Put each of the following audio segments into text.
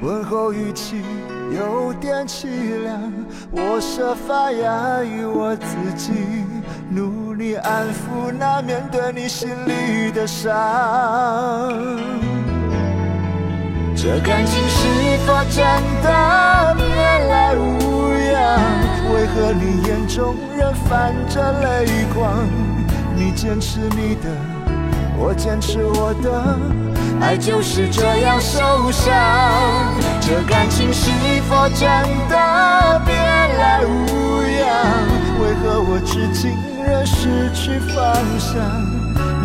问候语气有点凄凉。我设法压抑我自己，努力安抚那面对你心里的伤。这感情是否真的别来无恙？为何你眼中仍泛着泪光？你坚持你的，我坚持我的，爱就是这样受伤。这感情是否真的别来无恙？为何我至今仍失去方向？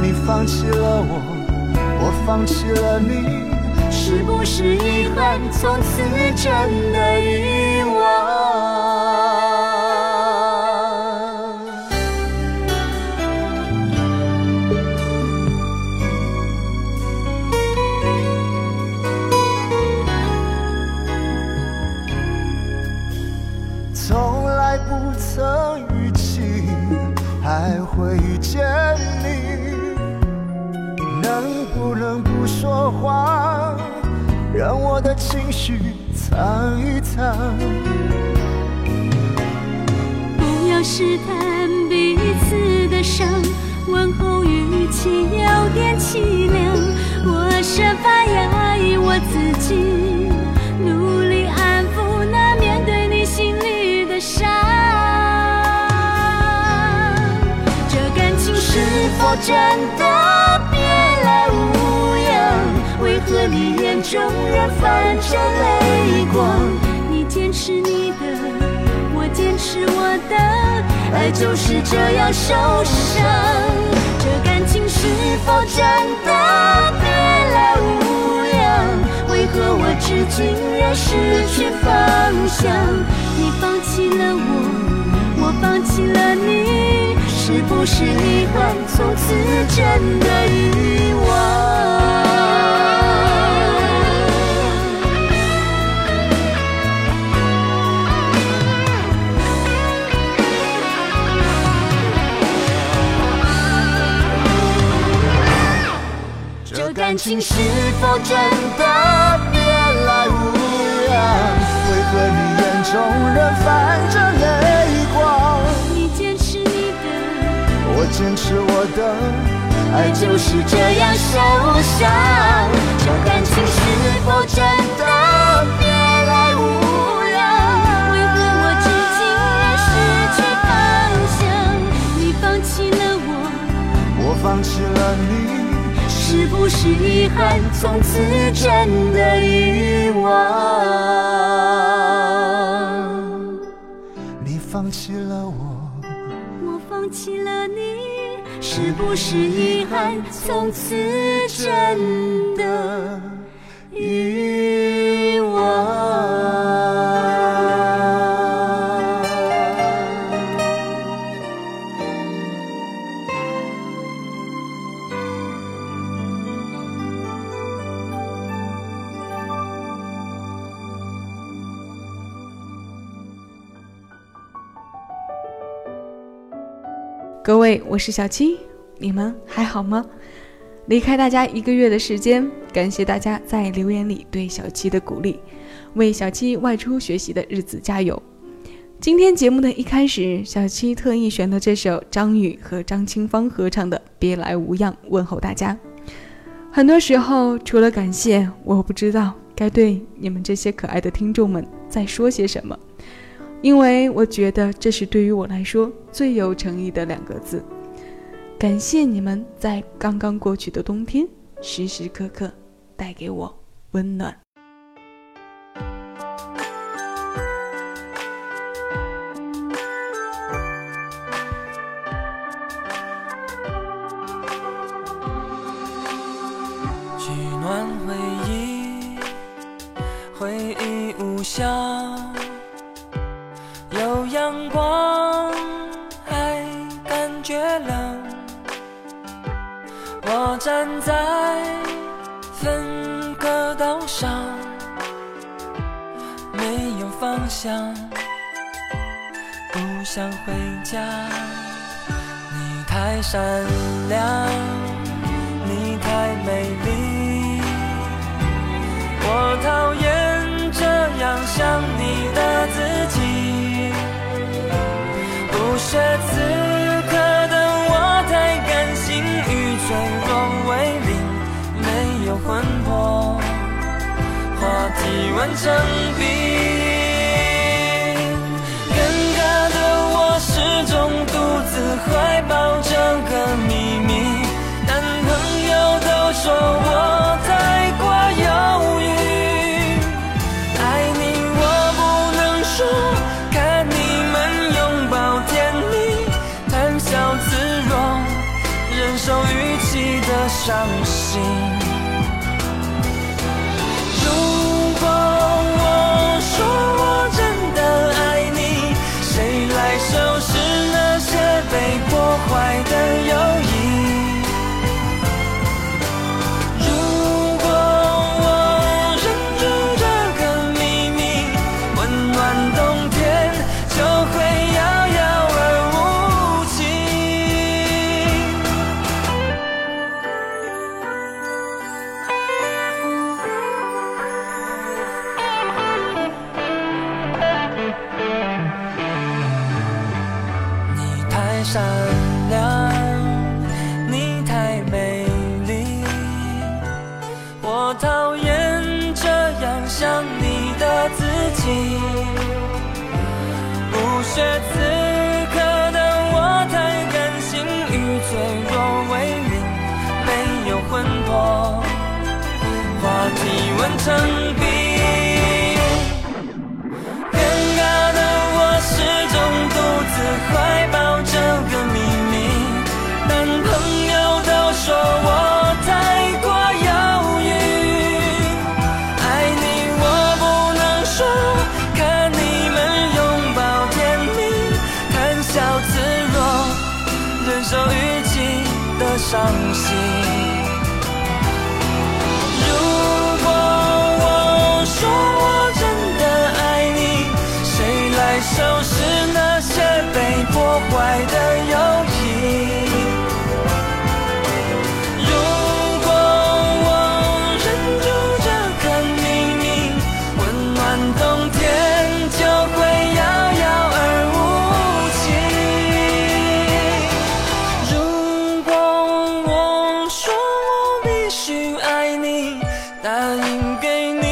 你放弃了我，我放弃了你。是不是遗憾，从此真的遗忘？不说谎，让我的情绪藏一藏？不要试探彼此的伤，问候语气有点凄凉。我设法压抑我自己，努力安抚那面对你心里的伤。这感情是否真的？和你眼中仍泛着泪光？你坚持你的。我坚持我的，爱就是这样受伤。这感情是否真的别来无恙？为何我至今仍失去方向？你放弃了我，我放弃了你，是不是遗憾，从此真的遗忘？感情是否真的别来无恙？为何你眼中仍泛着泪光？你坚持你的，我坚持我的，爱就是这样受伤。这感情是否真的别来无恙？为何我至今仍失去方向？你放弃了我，我放弃了你。是不是遗憾，从此真的遗忘？你放弃了我，我放弃了你，是不是遗憾，从此真的各位，我是小七，你们还好吗？离开大家一个月的时间，感谢大家在留言里对小七的鼓励，为小七外出学习的日子加油。今天节目的一开始，小七特意选了这首张宇和张清芳合唱的《别来无恙》，问候大家。很多时候，除了感谢，我不知道该对你们这些可爱的听众们再说些什么。因为我觉得这是对于我来说最有诚意的两个字。感谢你们在刚刚过去的冬天，时时刻刻带给我温暖。光，还感觉冷。我站在分隔岛上，没有方向，不想回家。你太善良，你太美丽，我讨厌这样想你的自己。这此刻的我太感性与脆弱为零，没有魂魄，话题完成冰。尴尬的我始终独自怀抱这个秘密，男朋友都说我受预期的伤心。成冰。尴尬的我始终独自怀抱这个秘密，但朋友都说我太过犹豫。爱你我不能说，看你们拥抱甜蜜，谈笑自若，忍受预期的伤心。答应给你。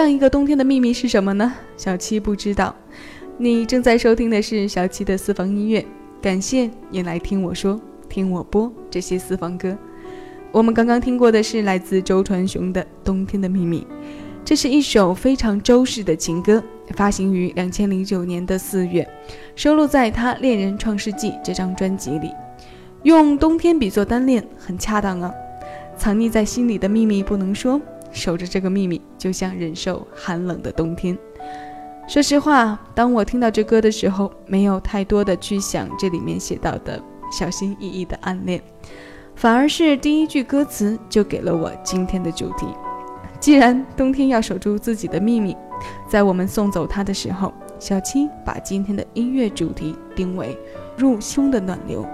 上一个冬天的秘密是什么呢？小七不知道。你正在收听的是小七的私房音乐，感谢你来听我说，听我播这些私房歌。我们刚刚听过的是来自周传雄的《冬天的秘密》，这是一首非常周氏的情歌，发行于两千零九年的四月，收录在他《恋人创世纪》这张专辑里。用冬天比作单恋，很恰当啊。藏匿在心里的秘密不能说，守着这个秘密，就像忍受寒冷的冬天。说实话，当我听到这歌的时候，没有太多的去想这里面写到的小心翼翼的暗恋，反而是第一句歌词就给了我今天的主题。既然冬天要守住自己的秘密，在我们送走它的时候，小七把今天的音乐主题定为入胸的暖流。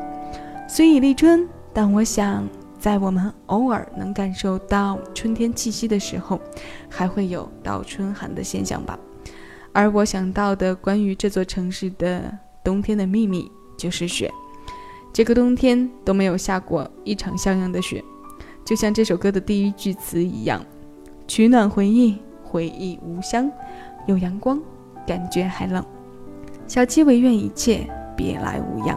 虽已立春，但我想在我们偶尔能感受到春天气息的时候，还会有倒春寒的现象吧。而我想到的关于这座城市的冬天的秘密就是雪。这个冬天都没有下过一场像样的雪，就像这首歌的第一句词一样：“取暖回忆，回忆无香，有阳光，感觉还冷。”小七唯愿一切别来无恙。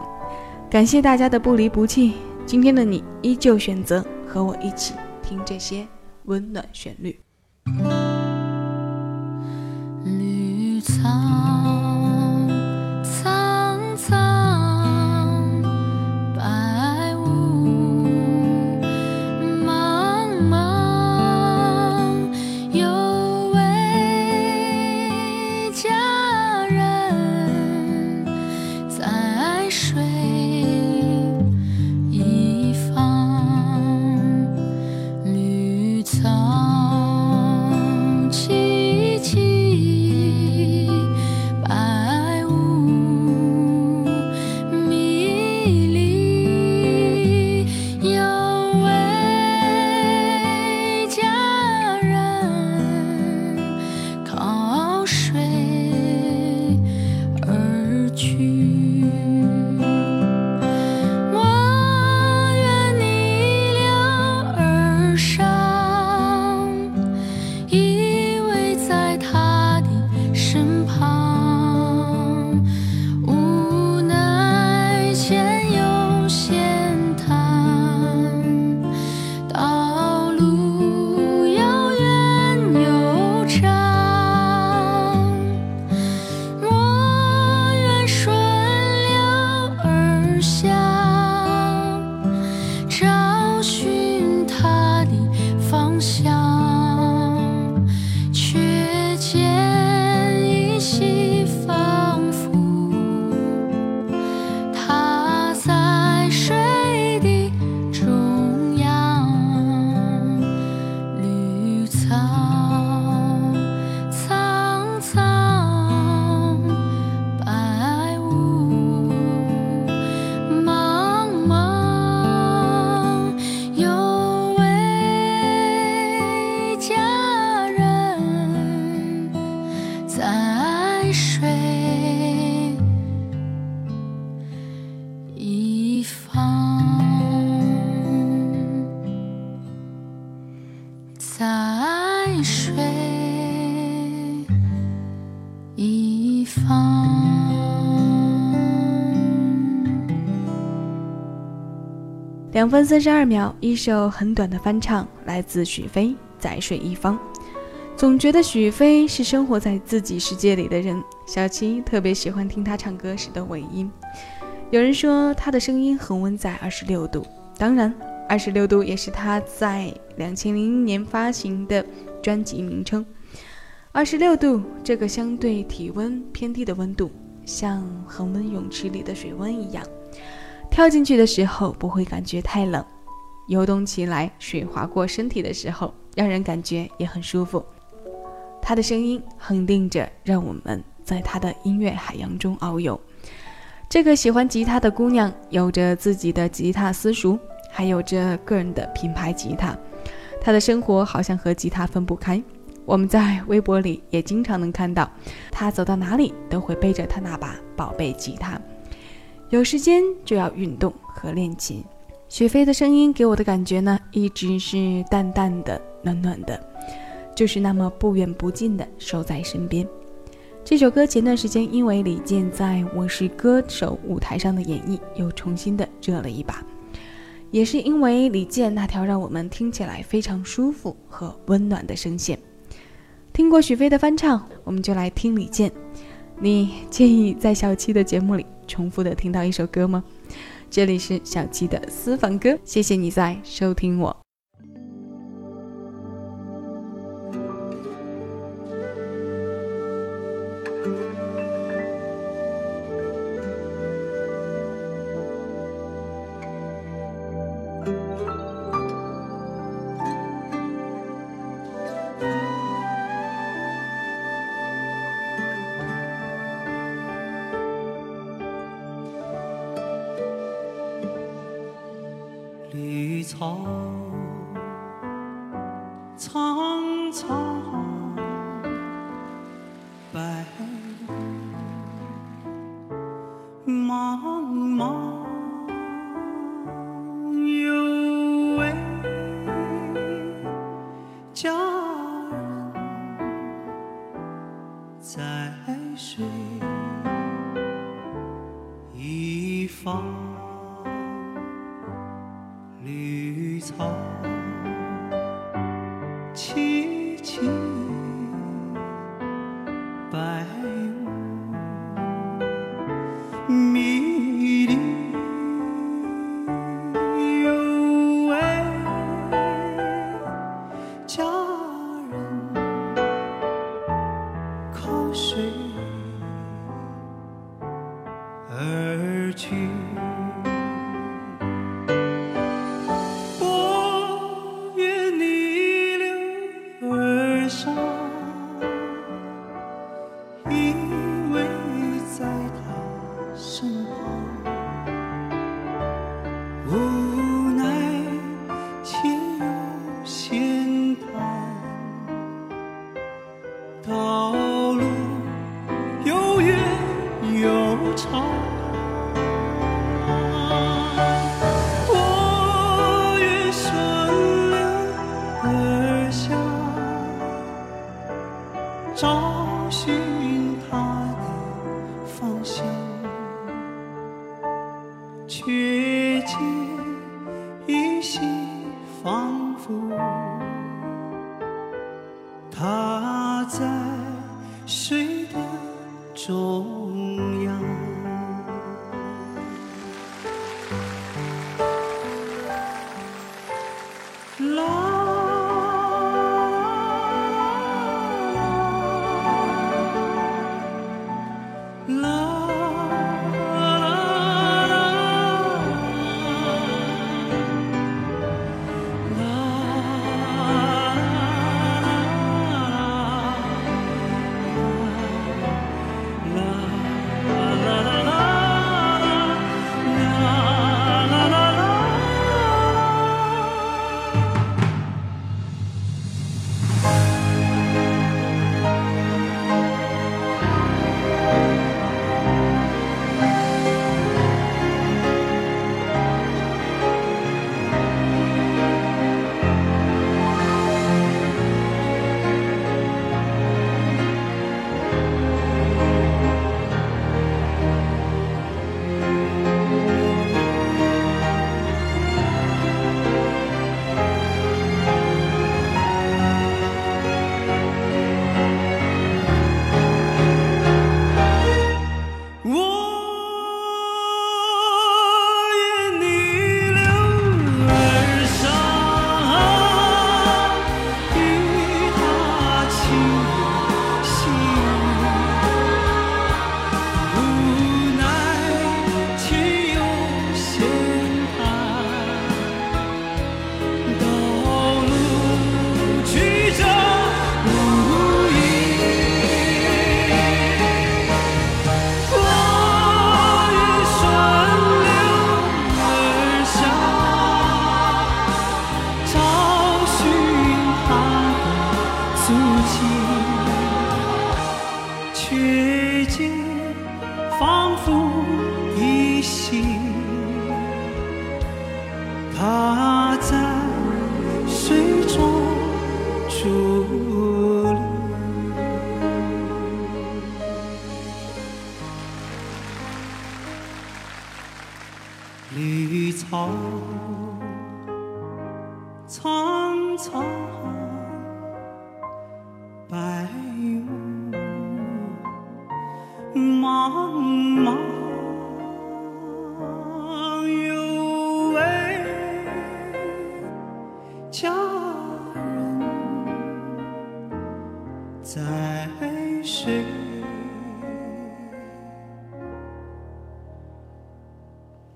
感谢大家的不离不弃。今天的你依旧选择和我一起听这些温暖旋律。两分三十二秒，一首很短的翻唱，来自许飞《在水一方》。总觉得许飞是生活在自己世界里的人，小七特别喜欢听他唱歌时的尾音。有人说他的声音恒温在二十六度，当然，二十六度也是他在两千零一年发行的专辑名称。二十六度这个相对体温偏低的温度，像恒温泳池里的水温一样。跳进去的时候不会感觉太冷，游动起来水划过身体的时候，让人感觉也很舒服。他的声音恒定着，让我们在他的音乐海洋中遨游。这个喜欢吉他的姑娘有着自己的吉他私塾，还有着个人的品牌吉他。她的生活好像和吉他分不开。我们在微博里也经常能看到，她走到哪里都会背着她那把宝贝吉他。有时间就要运动和练琴。雪飞的声音给我的感觉呢，一直是淡淡的、暖暖的，就是那么不远不近的守在身边。这首歌前段时间因为李健在《我是歌手》舞台上的演绎，又重新的热了一把，也是因为李健那条让我们听起来非常舒服和温暖的声线。听过许飞的翻唱，我们就来听李健。你介意在小七的节目里重复的听到一首歌吗？这里是小七的私房歌，谢谢你在收听我。绿草青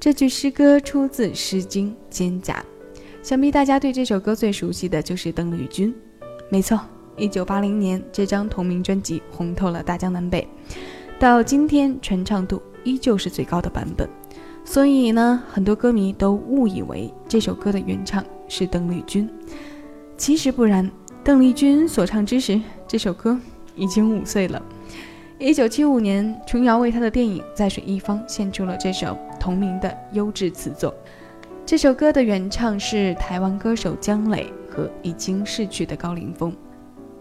这句诗歌出自《诗经·蒹葭》，想必大家对这首歌最熟悉的就是邓丽君。没错，一九八零年这张同名专辑红透了大江南北，到今天传唱度依旧是最高的版本。所以呢，很多歌迷都误以为这首歌的原唱是邓丽君，其实不然。邓丽君所唱之时，这首歌已经五岁了。一九七五年，琼瑶为她的电影《在水一方》献出了这首同名的优质词作。这首歌的原唱是台湾歌手姜磊和已经逝去的高凌风。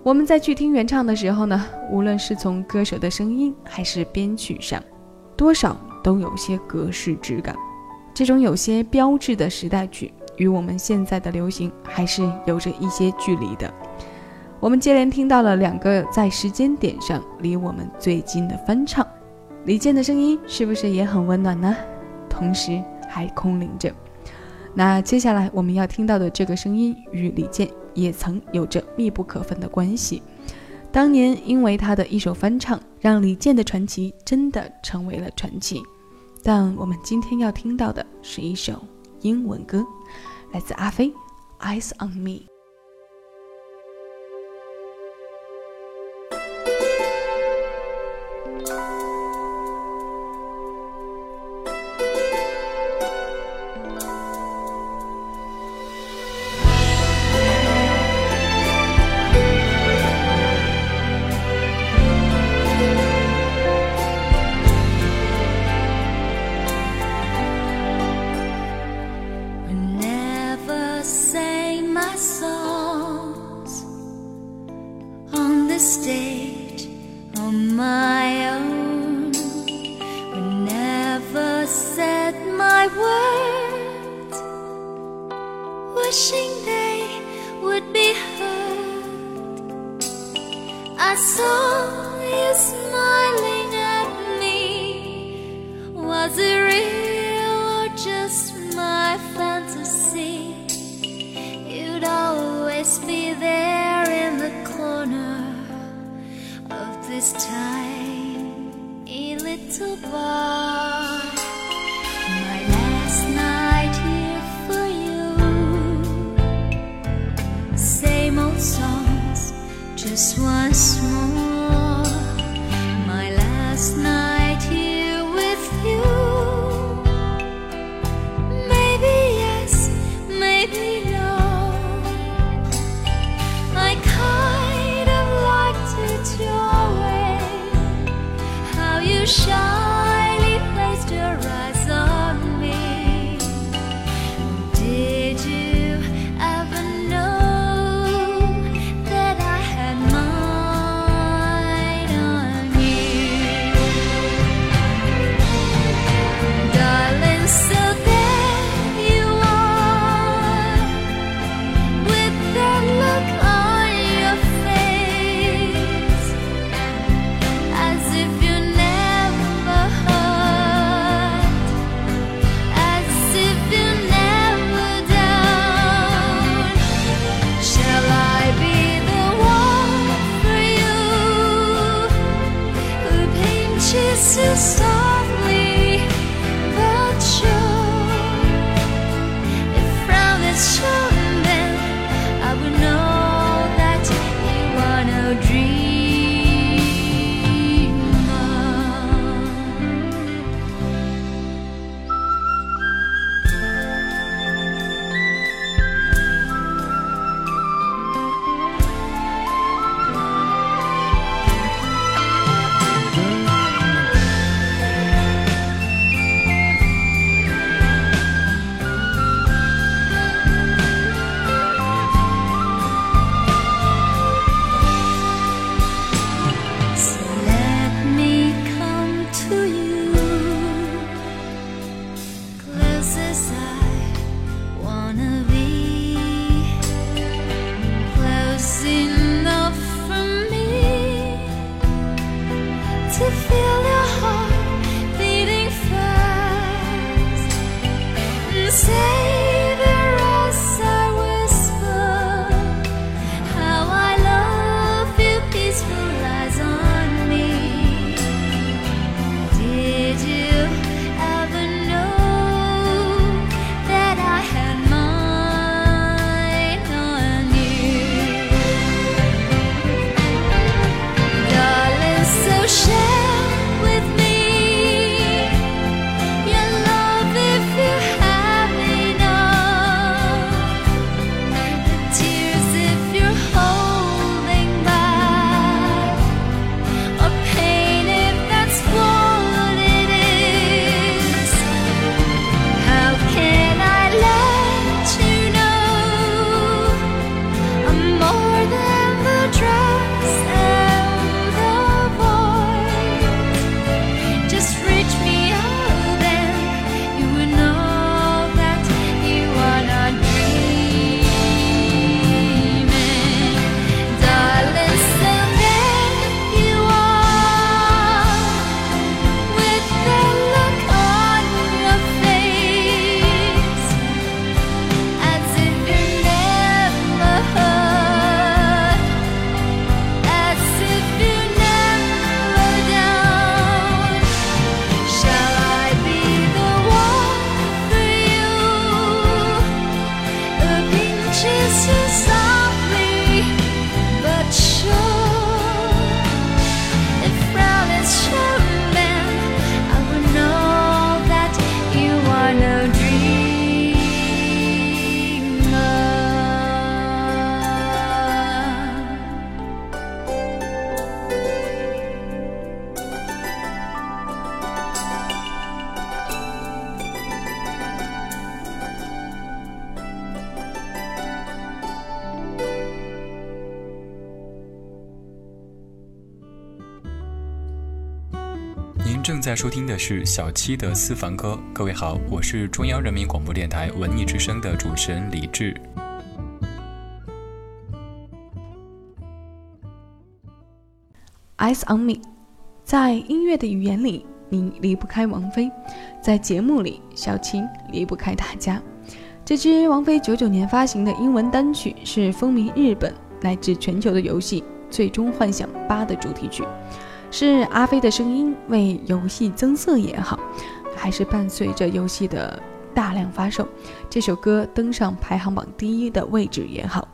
我们在去听原唱的时候呢，无论是从歌手的声音还是编曲上，多少都有些格式质感。这种有些标志的时代曲，与我们现在的流行还是有着一些距离的。我们接连听到了两个在时间点上离我们最近的翻唱，李健的声音是不是也很温暖呢？同时还空灵着。那接下来我们要听到的这个声音与李健也曾有着密不可分的关系。当年因为他的一首翻唱，让李健的传奇真的成为了传奇。但我们今天要听到的是一首英文歌，来自阿飞，《Eyes on Me》。small kisses softly. say 正在收听的是小七的私房歌。各位好，我是中央人民广播电台文艺之声的主持人李志。Eyes on me，在音乐的语言里，你离不开王菲；在节目里，小七离不开大家。这支王菲九九年发行的英文单曲是风靡日本乃至全球的游戏《最终幻想八》的主题曲。是阿飞的声音为游戏增色也好，还是伴随着游戏的大量发售，这首歌登上排行榜第一的位置也好，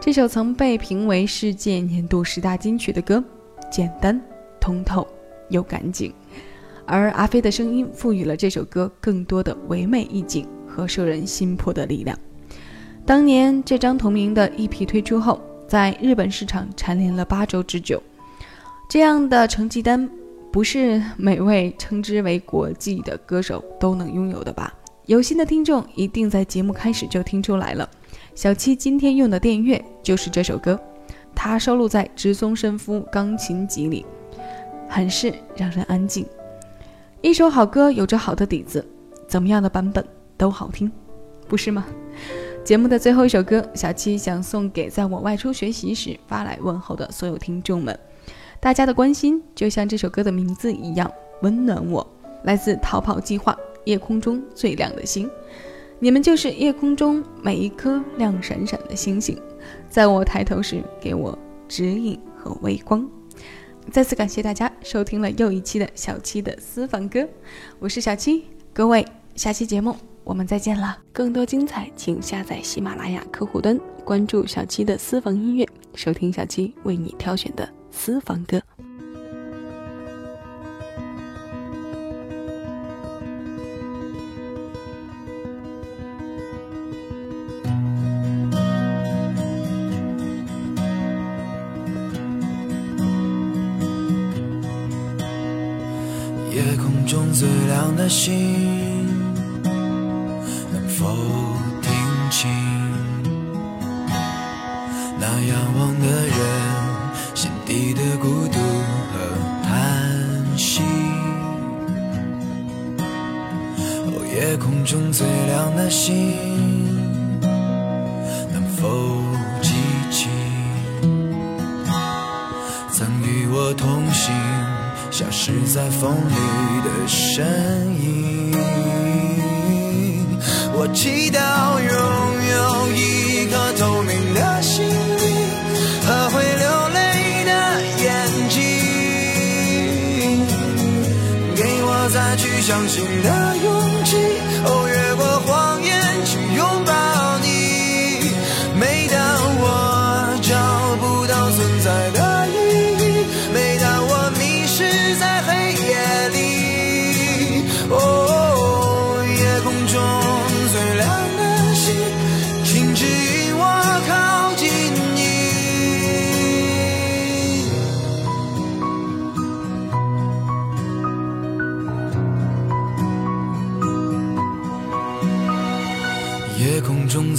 这首曾被评为世界年度十大金曲的歌，简单通透又干净，而阿飞的声音赋予了这首歌更多的唯美意境和摄人心魄的力量。当年这张同名的 EP 推出后，在日本市场蝉联了八周之久。这样的成绩单，不是每位称之为国际的歌手都能拥有的吧？有心的听众一定在节目开始就听出来了。小七今天用的电乐就是这首歌，它收录在直松伸夫钢琴集里，很是让人安静。一首好歌有着好的底子，怎么样的版本都好听，不是吗？节目的最后一首歌，小七想送给在我外出学习时发来问候的所有听众们。大家的关心就像这首歌的名字一样温暖我。来自逃跑计划，夜空中最亮的星，你们就是夜空中每一颗亮闪闪的星星，在我抬头时给我指引和微光。再次感谢大家收听了又一期的小七的私房歌，我是小七，各位下期节目我们再见了。更多精彩，请下载喜马拉雅客户端，关注小七的私房音乐，收听小七为你挑选的。私房歌。夜空中最亮的星，新的勇气。